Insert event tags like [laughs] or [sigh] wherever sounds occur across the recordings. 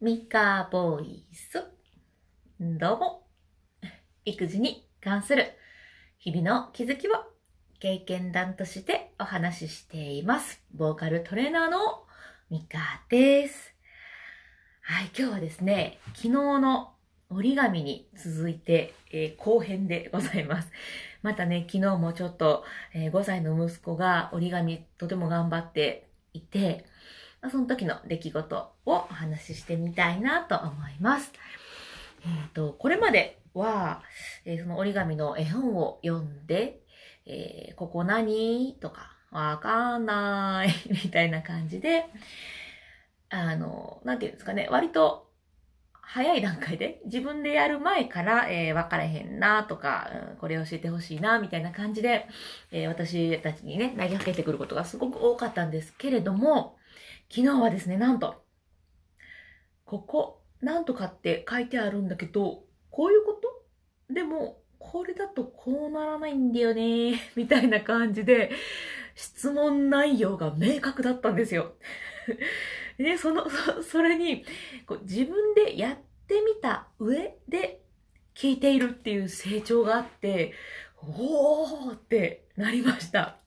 ミカボイス。どうも。育児に関する日々の気づきを経験談としてお話ししています。ボーカルトレーナーのミカです。はい、今日はですね、昨日の折り紙に続いて、えー後編でございます。またね、昨日もちょっと、えー5歳の息子が折り紙とても頑張っていて、その時の出来事をお話ししてみたいなと思います。えっ、と、これまでは、えーその折り紙の絵本を読んで、えーここ何？とか、わかんない、みたいな感じで、あの、なんていうんですかね、割と早い段階で、自分でやる前から、えー、分からへんなとか、うんこれ教えてほしいな、みたいな感じで、えー私たちにね、投げかけてくることがすごく多かったんですけれども、昨日はですね、なんと、ここ、なんとかって書いてあるんだけど、こういうこと？でも、これだとこうならないんだよね、[laughs] みたいな感じで、質問内容が明確だったんですよ。[laughs] で、その、そそれに、こう自分でやってみた上で聞いているっていう成長があって、おーってなりました。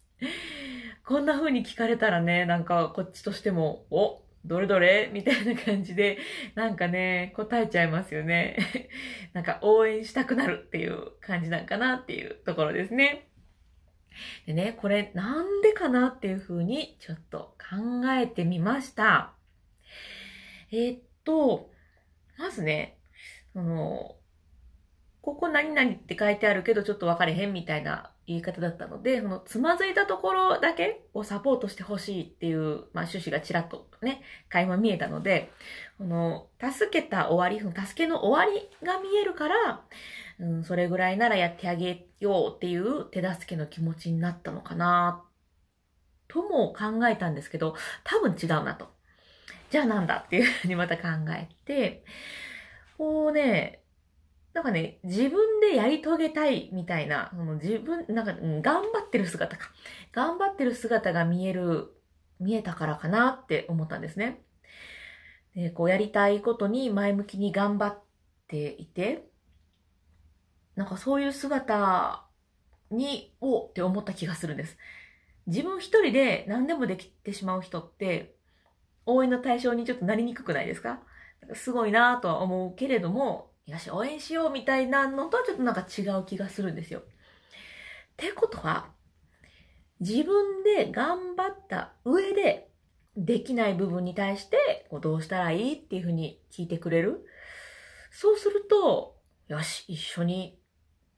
こんな風に聞かれたらね、なんかこっちとしても、おどれどれみたいな感じで、なんかね、答えちゃいますよね。[laughs] なんか応援したくなるっていう感じなんかなっていうところですね。でね、これなんでかなっていう風にちょっと考えてみました。えーっと、まずね、その、ここ何々って書いてあるけどちょっと分かれへんみたいな言い方だったので、そのつまずいたところだけをサポートしてほしいっていう、まあ趣旨がちらっとね、垣間見えたので、この、助けた終わり、その助けの終わりが見えるから、うん、それぐらいならやってあげようっていう手助けの気持ちになったのかな、とも考えたんですけど、多分違うなと。じゃあなんだっていうふうにまた考えて、こうね、なんかね、自分でやり遂げたいみたいな、その自分、なんか、頑張ってる姿か。頑張ってる姿が見える、見えたからかなって思ったんですね。で、こうやりたいことに前向きに頑張っていて、なんかそういう姿に、おって思った気がするんです。自分一人で何でもできてしまう人って、応援の対象にちょっとなりにくくないですか？すごいなぁとは思うけれども、よし、応援しようみたいなのとはちょっとなんか違う気がするんですよ。ってことは、自分で頑張った上で、できない部分に対して、こうどうしたらいいっていうふうに聞いてくれる？そうすると、よし、一緒に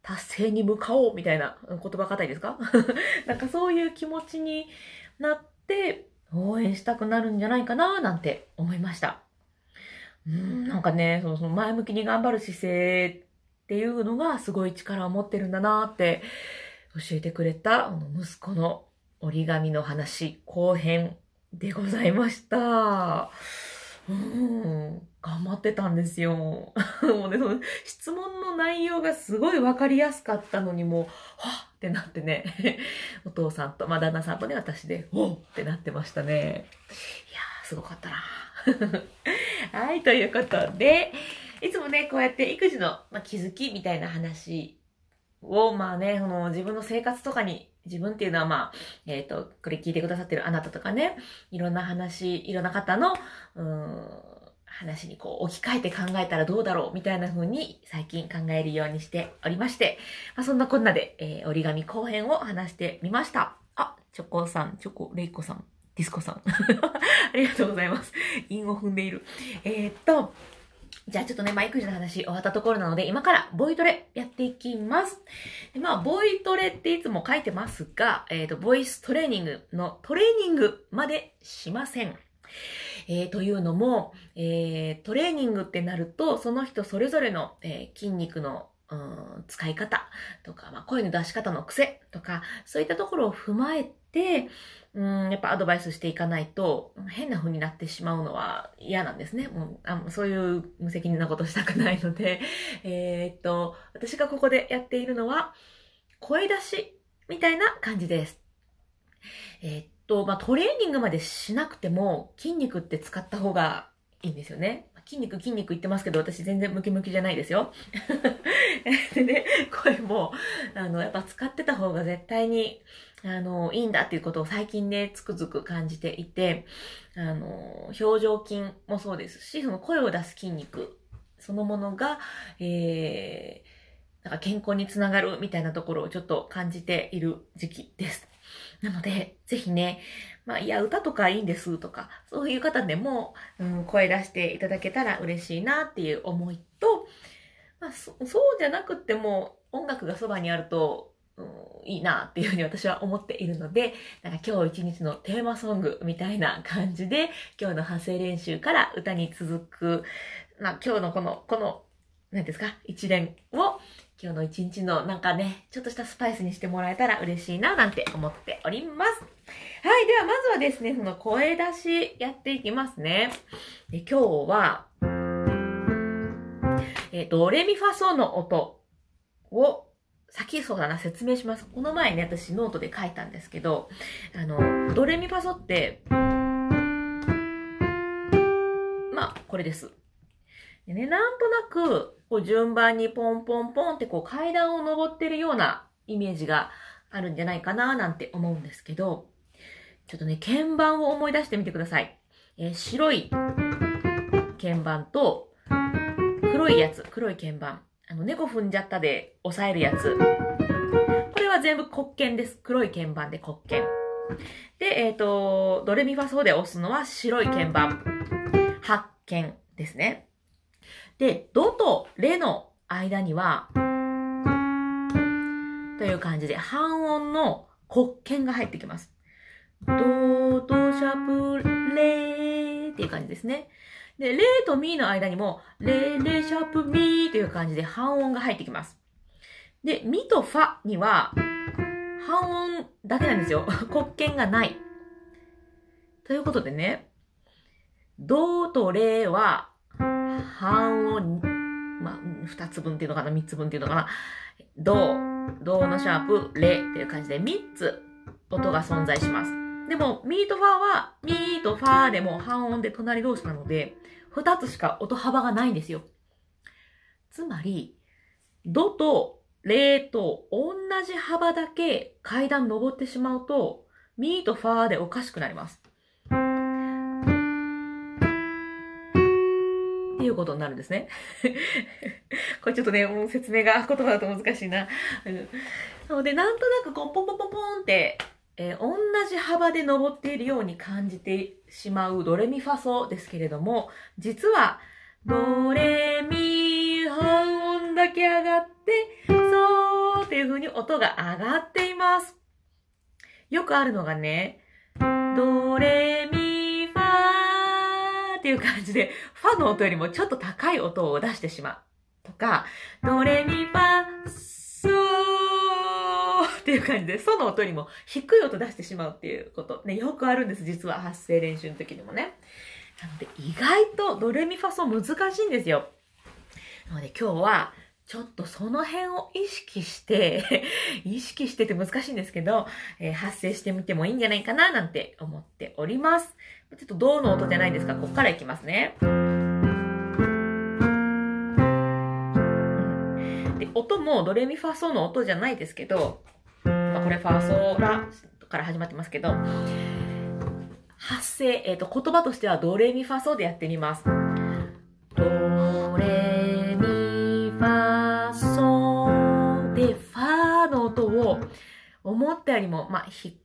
達成に向かおうみたいな言葉硬いですか？[laughs] なんかそういう気持ちになって、応援したくなるんじゃないかななんて思いました。うん、なんかね、その前向きに頑張る姿勢っていうのがすごい力を持ってるんだなって教えてくれたあの息子の折り紙の話後編でございました。うん、頑張ってたんですよ。[laughs] もうね、その質問の内容がすごいわかりやすかったのにもう、はっってなってね、[laughs] お父さんと、まあ、旦那さんとね、私で、おっってなってましたね。いやー、すごかったな。[laughs] はい、ということで、いつもね、こうやって育児の、ま、気づきみたいな話を、まあね、その自分の生活とかに、自分っていうのはまあ、えっ、と、これ聞いてくださってるあなたとかね、いろんな話、いろんな方の、うーん、話にこう置き換えて考えたらどうだろうみたいな風に最近考えるようにしておりまして、まあ、そんなこんなで、えー折り紙後編を話してみました。あ、チョコさん、チョコレイコさん、ディスコさん。[laughs] ありがとうございます。韻を踏んでいる。えーっと、じゃあちょっとね、まあ、育児の話終わったところなので、今からボイトレやっていきます。でまあ、ボイトレっていつも書いてますが、えーっと、ボイストレーニングのトレーニングまでしません。えーというのも、えートレーニングってなると、その人それぞれの、えー筋肉のうん使い方とか、まあ、声の出し方の癖とか、そういったところを踏まえて、うん、やっぱアドバイスしていかないと、変な風になってしまうのは嫌なんですね。もうあそういう無責任なことしたくないので、[laughs] えーっと、私がここでやっているのは、声出しみたいな感じです。えーっと、まあ、トレーニングまでしなくても筋肉って使った方がいいんですよね。筋肉筋肉言ってますけど、私全然ムキムキじゃないですよ。[laughs] でね、声も、あの、やっぱ使ってた方が絶対に、あの、いいんだっていうことを最近ね、つくづく感じていて、あの、表情筋もそうですし、その声を出す筋肉そのものが、えー、なんか健康につながるみたいなところをちょっと感じている時期です。なので、ぜひね、まあ、いや、歌とかいいんですとか、そういう方でも、うん、声出していただけたら嬉しいなっていう思いと、まあ、そそうじゃなくっても、音楽がそばにあると、うん、いいなっていうふうに私は思っているので、なんか今日一日のテーマソングみたいな感じで、今日の発声練習から歌に続く、まあ今日のこの、この、何ですか、一連を今日の一日のなんかね、ちょっとしたスパイスにしてもらえたら嬉しいななんて思っております。はい。ではまずはですね、その声出しやっていきますね。で今日は、えドレミファソの音を先そうだな、説明します。この前ね、私ノートで書いたんですけど、あの、ドレミファソって、まあ、これです。でね、なんとなく、こう順番にポンポンポンってこう階段を登ってるようなイメージがあるんじゃないかななんて思うんですけど、ちょっとね、鍵盤を思い出してみてください。えー、白い鍵盤と黒いやつ、黒い鍵盤。あの、猫踏んじゃったで押さえるやつ。これは全部黒鍵です。黒い鍵盤で黒鍵。で、えっ、ー、と、ドレミファソで押すのは白い鍵盤。発鍵ですね。で、ドとレの間には、という感じで半音の黒鍵が入ってきます。ド、ド、シャプ、レっていう感じですね。で、レとミの間にも、レ、レ、シャープ、ミという感じで半音が入ってきます。で、ミとファには、半音だけなんですよ。[laughs] 黒鍵がない。ということでね、ドとレは、半音、まあ、二つ分っていうのかな、三つ分っていうのかな。ド、ドのシャープ、レっていう感じで三つ音が存在します。でも、ミーとファーは、ミーとファーでも半音で隣同士なので、二つしか音幅がないんですよ。つまり、ドとレと同じ幅だけ階段登ってしまうと、ミーとファーでおかしくなります。っていうことになるんですね。[laughs] これちょっとね、もう説明が言葉だと難しいな。なので、なんとなくこう、ポンポンポンポンって、えー、同じ幅で登っているように感じてしまうドレミファソですけれども、実は、ドレミ半音だけ上がって、そうっていう風に音が上がっています。よくあるのがね、ドレミファーっていう感じで、ファの音よりもちょっと高い音を出してしまう。とか、ドレミファーっていう感じで、その音にも低い音出してしまうっていうこと。ね、よくあるんです、実は発声練習の時にもね。なので、意外とドレミファソ難しいんですよ。なので今日は、ちょっとその辺を意識して [laughs] 意識してて難しいんですけど、えー、発声してみてもいいんじゃないかななんて思っております。ちょっと銅の音じゃないですか、こっからいきますね。で、音もドレミファソの音じゃないですけど、これファーソーラから始まってますけど、発声、えっ、ー、と、言葉としてはドレミファソでやってみます。ドレミファソで、ファーの音を思ったよりも、まあ、ひ、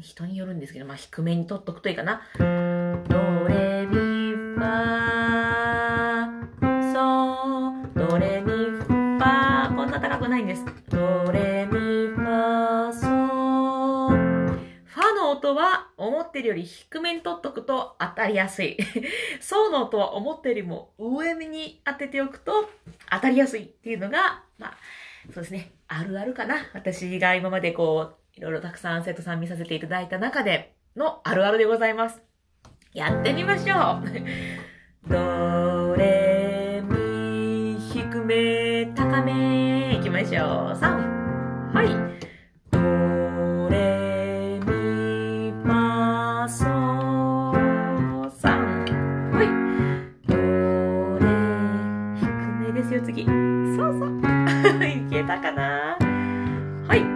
人によるんですけど、まあ、低めに取っとくといいかな。ドレミファソ、ドレミファこんな高くないんです。音は思ってるより低めに取っとくと当たりやすい。[laughs] そうの音は思ったよりも上目に当てておくと当たりやすいっていうのが、まあ、そうですね。あるあるかな。私が今までこう、いろいろたくさん生徒さん見させていただいた中でのあるあるでございます。やってみましょう。ドレミ低め高めいきましょう。3。はい。ですよ次。そうそう。[laughs] いけたかな。はい。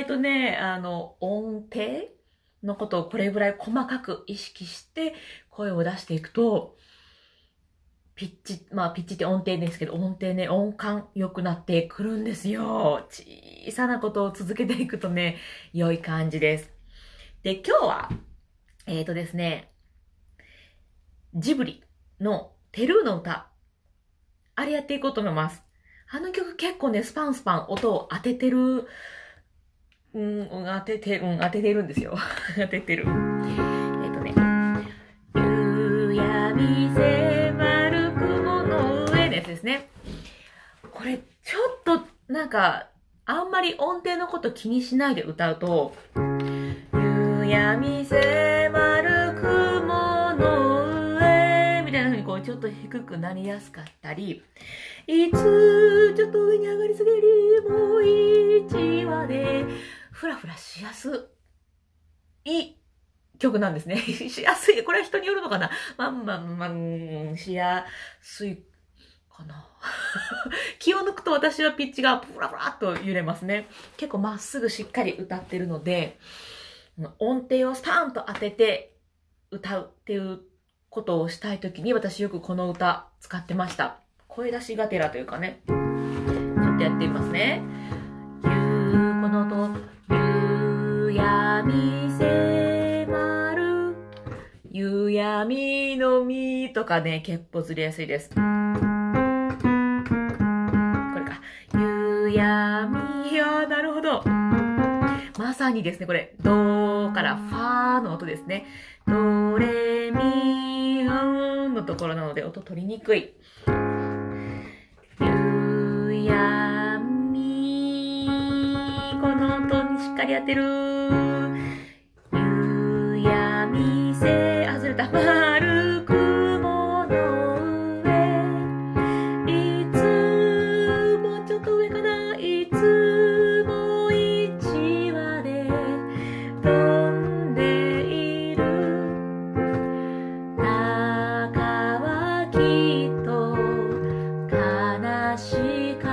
外とね、あの、音程のことをこれぐらい細かく意識して声を出していくと、ピッチ、まあピッチって音程ですけど、音程ね、音感良くなってくるんですよ。小さなことを続けていくとね、良い感じです。で、今日は、えーとですね、ジブリのテルーの歌、あれやっていこうと思います。あの曲結構ね、スパンスパン音を当ててる、うん、うん当てて、うん、当ててるんですよ。[laughs] 当ててる。えっ、とね、夕闇迫る雲の上のやつですね。これ、ちょっと、なんか、あんまり音程のこと気にしないで歌うと、夕闇迫る雲の上みたいな風にこうちょっと低くなりやすかったり、いつちょっと上に上がりすぎりもう一話で、ふらふらしやすい曲なんですね。[laughs] しやすい。これは人によるのかなまあまあま、んしやすいかな。[laughs] 気を抜くと私はピッチがプラプラっと揺れますね。結構まっすぐしっかり歌ってるので、音程をスパーンと当てて歌うっていうことをしたいときに私よくこの歌使ってました。声出しがてらというかね。ちょっとやってみますね。ゆう、この音、闇迫る、夕闇のみとかね、結構ずれやすいです。これか。夕闇よ、なるほど。まさにですね、これ、ドからファーの音ですね。ドレミファのところなので音取りにくい。夕闇この音にしっかり当てる。しか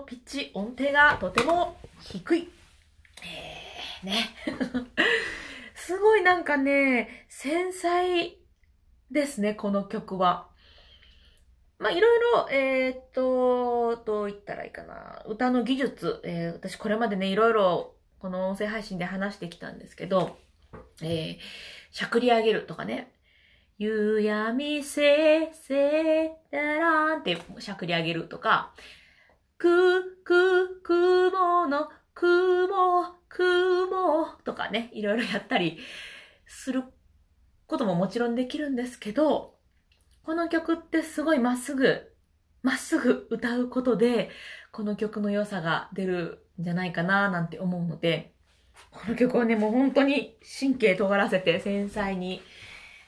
ピッチ音程がとても低い。えー、ね。[laughs] すごいなんかね、繊細ですね、この曲は。まあ、いろいろ、えーっと、どう言ったらいいかな。歌の技術、えー私これまでね、いろいろこの音声配信で話してきたんですけど、えーしゃくり上げるとかね、夕闇せせららんってしゃくり上げるとか、く、く、雲の、雲、雲とかね、いろいろやったりすることももちろんできるんですけど、この曲ってすごいまっすぐ、まっすぐ歌うことで、この曲の良さが出るんじゃないかななんて思うので、この曲はね、もう本当に神経尖らせて繊細に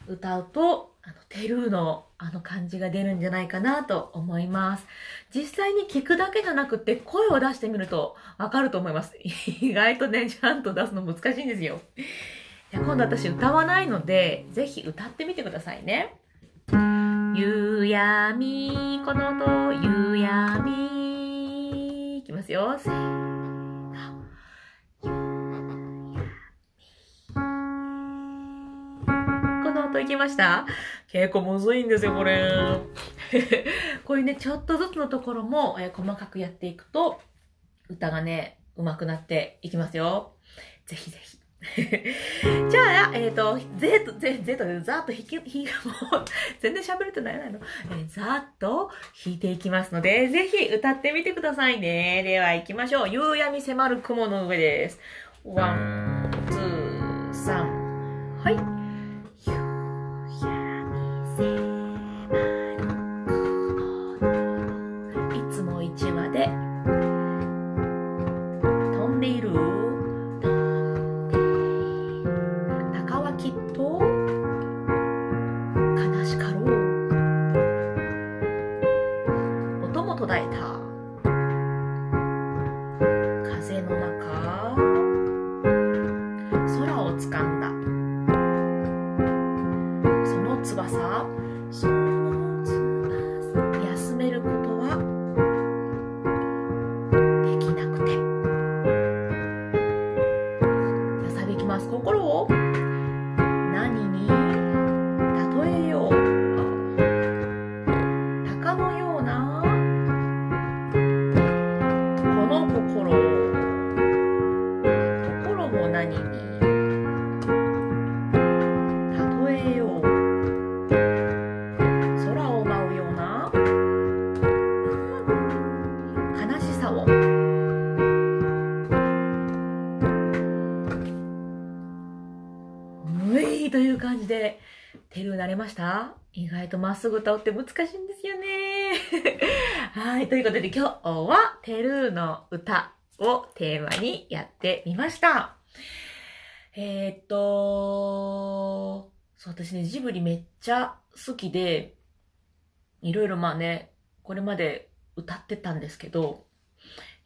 歌うと、あの、テルーのあの感じが出るんじゃないかなと思います。実際に聞くだけじゃなくて声を出してみるとわかると思います。意外とね、ちゃんと出すの難しいんですよ。いや今度私歌わないので、ぜひ歌ってみてくださいね。夕闇、この音、夕闇。いきますよ。ました？結構むずいんですよ、これ。[laughs] こういうね、ちょっとずつのところも、えー細かくやっていくと、歌がね、上手くなっていきますよ。ぜひぜひ。[laughs] じゃあ、えっ、と、ぜと、ぜ、ぜと、ざっと弾き、弾もう、全然喋れてないの。えーざっと弾いていきますので、ぜひ歌ってみてくださいね。では行きましょう。夕闇迫る雲の上です。 One、two、サン。はい。という感じで、テルー慣れました？意外とまっすぐ歌うって難しいんですよね。[laughs] はい。ということで今日はテルーの歌をテーマにやってみました。えー、っと、そう、私ね、ジブリめっちゃ好きで、いろいろまあね、これまで歌ってたんですけど、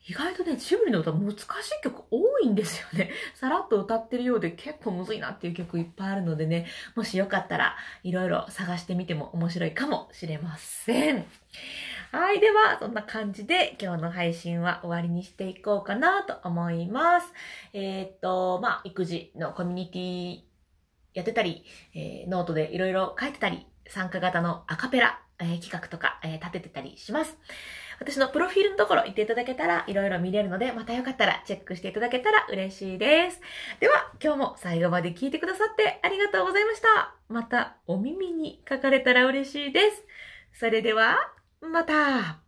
意外とね、ジブリの歌難しい曲多いんですよね。[laughs] さらっと歌ってるようで結構むずいなっていう曲いっぱいあるのでね、もしよかったらいろいろ探してみても面白いかもしれません。はい。では、そんな感じで今日の配信は終わりにしていこうかなと思います。えーっと、まあ、育児のコミュニティやってたり、えーノートでいろいろ書いてたり、参加型のアカペラ、えー企画とか、え立ててたりします。私のプロフィールのところ行っていただけたらいろいろ見れるので、またよかったらチェックしていただけたら嬉しいです。では、今日も最後まで聞いてくださってありがとうございました。またお耳に書かれたら嬉しいです。それでは、また。